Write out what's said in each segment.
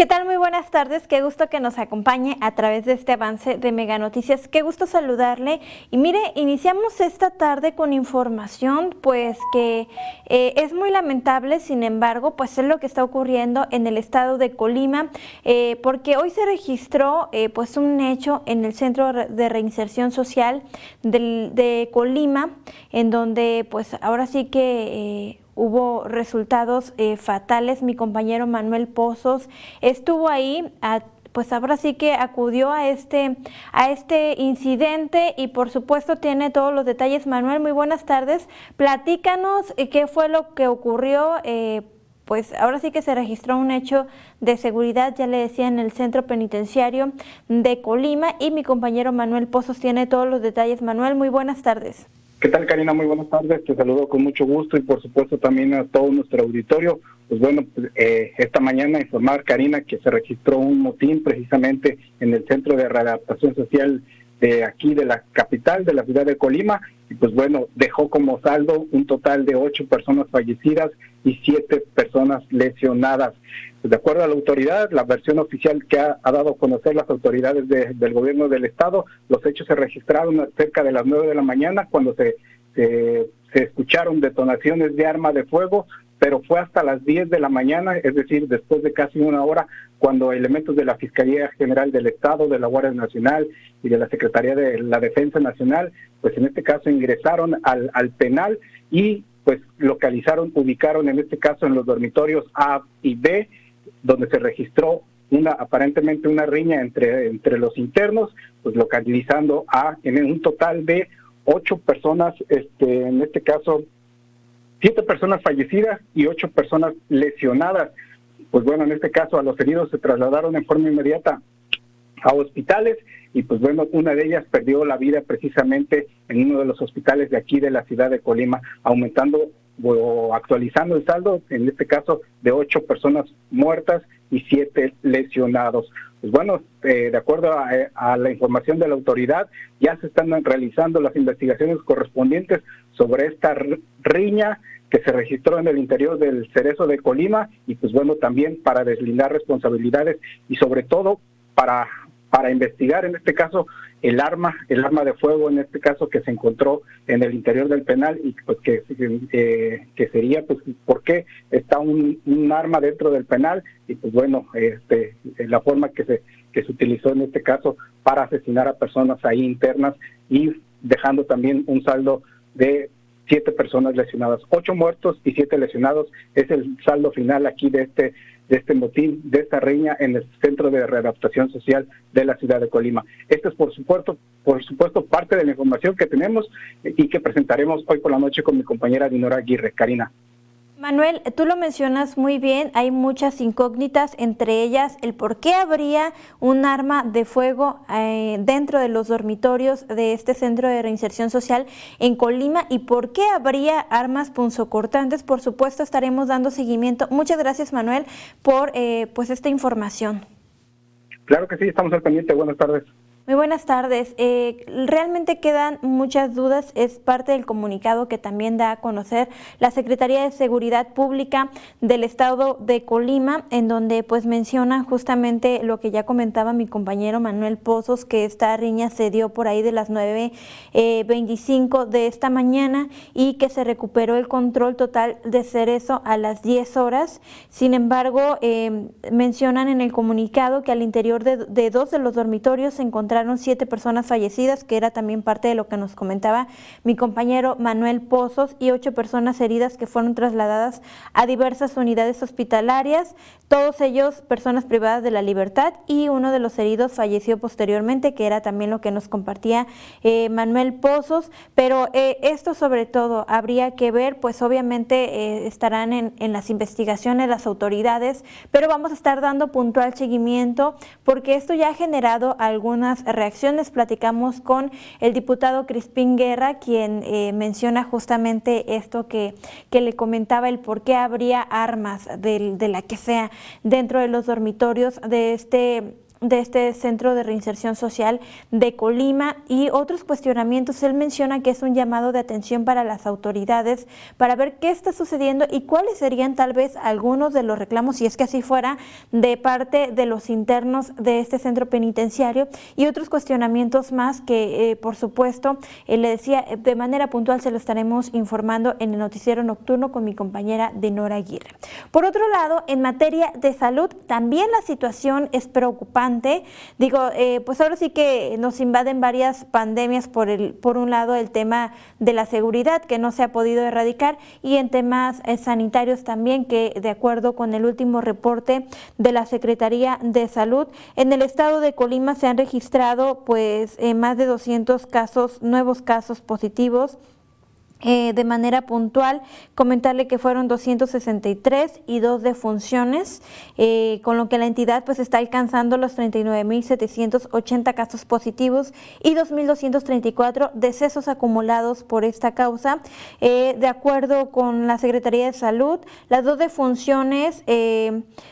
¿Qué tal? Muy buenas tardes. Qué gusto que nos acompañe a través de este avance de Mega Noticias. Qué gusto saludarle. Y mire, iniciamos esta tarde con información, pues que eh, es muy lamentable, sin embargo, pues es lo que está ocurriendo en el estado de Colima, eh, porque hoy se registró eh, pues un hecho en el Centro de Reinserción Social de Colima, en donde pues ahora sí que hubo resultados eh, fatales. Mi compañero Manuel Pozos estuvo ahí. pues ahora sí que acudió a este, a este incidente y por supuesto tiene todos los detalles. Manuel, muy buenas tardes. Platícanos eh, qué fue lo que ocurrió. Eh, pues ahora sí que se registró un hecho de seguridad, ya le decía, en el centro penitenciario de Colima y mi compañero Manuel Pozos tiene todos los detalles. Manuel, muy buenas tardes. ¿Qué tal, Karina? Muy buenas tardes. Te saludo con mucho gusto y, por supuesto, también a todo nuestro auditorio. Pues bueno, pues, eh, esta mañana informar, Karina, que se registró un motín precisamente en el Centro de Readaptación Social de aquí, de la capital, de la ciudad de Colima. Y pues bueno, dejó como saldo un total de ocho personas fallecidas y siete personas lesionadas. De acuerdo a la autoridad, la versión oficial que ha, dado a conocer las autoridades del gobierno del estado, los hechos se registraron cerca de las nueve de la mañana cuando se, se, escucharon detonaciones de arma de fuego, pero fue hasta las diez de la mañana, es decir, después de casi una hora, cuando elementos de la Fiscalía General del Estado, de la Guardia Nacional y de la Secretaría de la Defensa Nacional, pues en este caso ingresaron al, al penal y pues localizaron, ubicaron en este caso en los dormitorios A y B, donde se registró una aparentemente una riña entre, entre los internos, pues localizando a en un total de ocho personas, este, en este caso siete personas fallecidas y ocho personas lesionadas. Pues bueno, en este caso a los heridos se trasladaron en forma inmediata a hospitales y pues bueno, una de ellas perdió la vida precisamente en uno de los hospitales de aquí de la ciudad de Colima, aumentando o actualizando el saldo, en este caso de ocho personas muertas y siete lesionados. Pues bueno, eh, de acuerdo a, la información de la autoridad, ya se están realizando las investigaciones correspondientes sobre esta riña que se registró en el interior del Cerezo de Colima y pues bueno, también para deslindar responsabilidades y sobre todo para para investigar en este caso el arma, el arma de fuego en este caso que se encontró en el interior del penal y pues que, eh, que sería pues por qué está un, un, arma dentro del penal y pues bueno, este la forma que se que se utilizó en este caso para asesinar a personas ahí internas y dejando también un saldo de siete personas lesionadas, ocho muertos y siete lesionados es el saldo final aquí de este de este motín, de esta riña en el Centro de Readaptación Social de la ciudad de Colima. Esto es, por supuesto, por supuesto, parte de la información que tenemos y que presentaremos hoy por la noche con mi compañera Dinora Aguirre. Karina. Manuel, tú lo mencionas muy bien, hay muchas incógnitas, entre ellas el por qué habría un arma de fuego eh, dentro de los dormitorios de este centro de reinserción social en Colima y por qué habría armas punzocortantes. Por supuesto, estaremos dando seguimiento. Muchas gracias, Manuel, por eh, pues esta información. Claro que sí, estamos al pendiente. Buenas tardes. Muy buenas tardes. Eh, realmente quedan muchas dudas. Es parte del comunicado que también da a conocer la Secretaría de Seguridad Pública del Estado de Colima, en donde pues menciona justamente lo que ya comentaba mi compañero Manuel Pozos, que esta riña se dio por ahí de las 9.25 eh, de esta mañana y que se recuperó el control total de Cerezo a las 10 horas. Sin embargo, eh, mencionan en el comunicado que al interior de, de dos de los dormitorios se encontraron siete personas fallecidas, que era también parte de lo que nos comentaba mi compañero Manuel Pozos, y ocho personas heridas que fueron trasladadas a diversas unidades hospitalarias, todos ellos personas privadas de la libertad, y uno de los heridos falleció posteriormente, que era también lo que nos compartía eh, Manuel Pozos, pero eh, esto sobre todo habría que ver, pues obviamente eh, estarán en, en las investigaciones las autoridades, pero vamos a estar dando puntual seguimiento porque esto ya ha generado algunas reacciones. Platicamos con el diputado Crispín Guerra, quien eh, menciona justamente esto que, que le comentaba, el por qué habría armas de, de la que sea dentro de los dormitorios de este de este Centro de Reinserción Social de Colima y otros cuestionamientos. Él menciona que es un llamado de atención para las autoridades para ver qué está sucediendo y cuáles serían tal vez algunos de los reclamos, si es que así fuera, de parte de los internos de este centro penitenciario y otros cuestionamientos más que, eh, por supuesto, eh, le decía, de manera puntual se lo estaremos informando en el noticiero nocturno con mi compañera Denora Aguirre. Por otro lado, en materia de salud, también la situación es preocupante. Digo, pues ahora sí que nos invaden varias pandemias por, el, por un lado el tema de la seguridad que no se ha podido erradicar y en temas sanitarios también que de acuerdo con el último reporte de la Secretaría de Salud, en el estado de Colima se han registrado pues más de 200 casos, nuevos casos positivos eh, de manera puntual, comentarle que fueron 263 y dos defunciones, eh, con lo que la entidad pues está alcanzando los 39.780 casos positivos y 2.234 decesos acumulados por esta causa. Eh, de acuerdo con la Secretaría de Salud, las dos defunciones,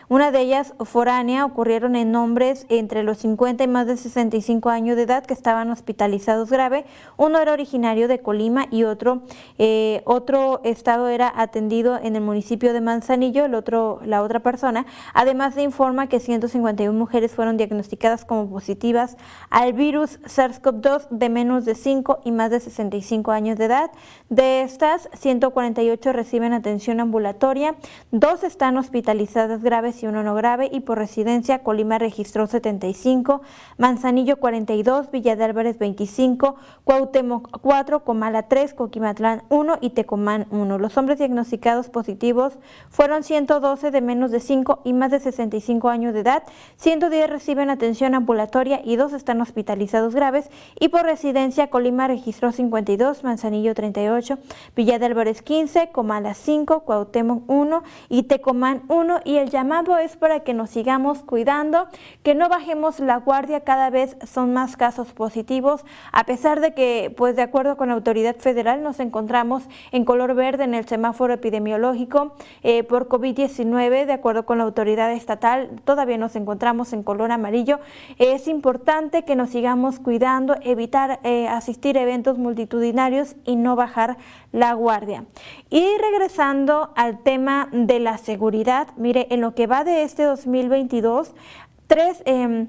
una de ellas foránea, ocurrieron en hombres entre los 50 y más de 65 años de edad que estaban hospitalizados grave. Uno era originario de Colima y otro eh, otro estado era atendido en el municipio de Manzanillo, el otro, la otra persona. Además se informa que 151 mujeres fueron diagnosticadas como positivas al virus SARS-CoV-2 de menos de 5 y más de 65 años de edad. De estas, 148 reciben atención ambulatoria, dos están hospitalizadas graves y uno no grave y por residencia Colima registró 75, Manzanillo 42, Villa de Álvarez 25, Cuauhtémoc 4, Comala 3, Coquimatlán 1 y Tecomán 1. Los hombres diagnosticados positivos fueron 112 de menos de 5 y más de 65 años de edad, 110 reciben atención ambulatoria y 2 están hospitalizados graves. Y por residencia Colima registró 52, Manzanillo 38, Villa de Álvarez 15, Comala 5, Cuauhtémoc 1 y Tecomán 1 y el llamado es para que nos sigamos cuidando, que no bajemos la guardia, cada vez son más casos positivos, a pesar de que pues de acuerdo con la autoridad federal nos encontramos en color verde en el semáforo epidemiológico eh, por COVID-19, de acuerdo con la autoridad estatal, todavía nos encontramos en color amarillo. Es importante que nos sigamos cuidando, evitar eh, asistir a eventos multitudinarios y no bajar la guardia. Y regresando al tema de la seguridad, mire, en lo que va de este 2022, tres... Em,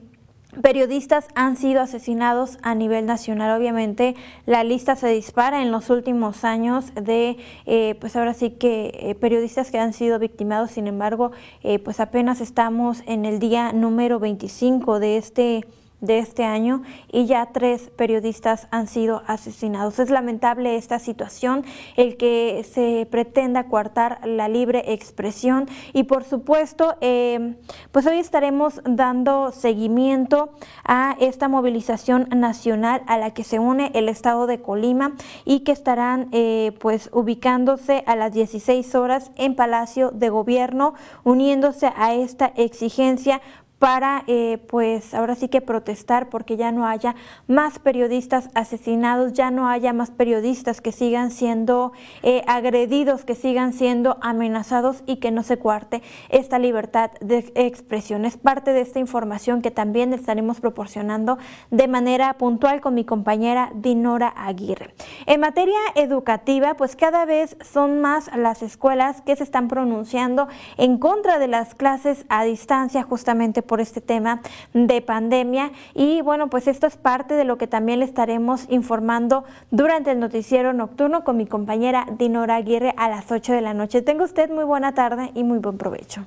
periodistas han sido asesinados a nivel nacional. Obviamente la lista se dispara en los últimos años de, eh, pues ahora sí que eh, periodistas que han sido victimados. Sin embargo, eh, pues apenas estamos en el día número 25 de este de este año y ya tres periodistas han sido asesinados. Es lamentable esta situación, el que se pretenda coartar la libre expresión y por supuesto, eh, pues hoy estaremos dando seguimiento a esta movilización nacional a la que se une el estado de Colima y que estarán eh, pues ubicándose a las 16 horas en Palacio de Gobierno, uniéndose a esta exigencia para eh, pues ahora sí que protestar porque ya no haya más periodistas asesinados, ya no haya más periodistas que sigan siendo eh, agredidos, que sigan siendo amenazados y que no se cuarte esta libertad de expresión. Es parte de esta información que también estaremos proporcionando de manera puntual con mi compañera Dinora Aguirre. En materia educativa, pues cada vez son más las escuelas que se están pronunciando en contra de las clases a distancia justamente por este tema de pandemia. Y bueno, pues esto es parte de lo que también le estaremos informando durante el noticiero nocturno con mi compañera Dinora Aguirre a las 8 de la noche. Tenga usted muy buena tarde y muy buen provecho.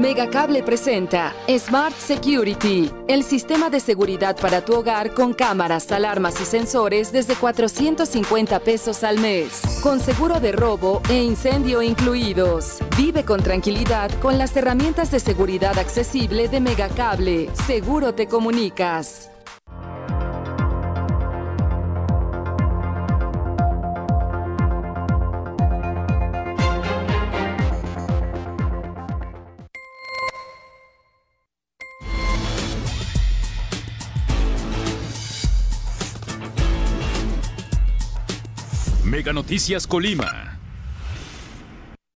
Megacable presenta Smart Security, el sistema de seguridad para tu hogar con cámaras, alarmas y sensores desde 450 pesos al mes, con seguro de robo e incendio incluidos. Vive con tranquilidad con las herramientas de seguridad accesible de Megacable. Seguro te comunicas. Noticias Colima.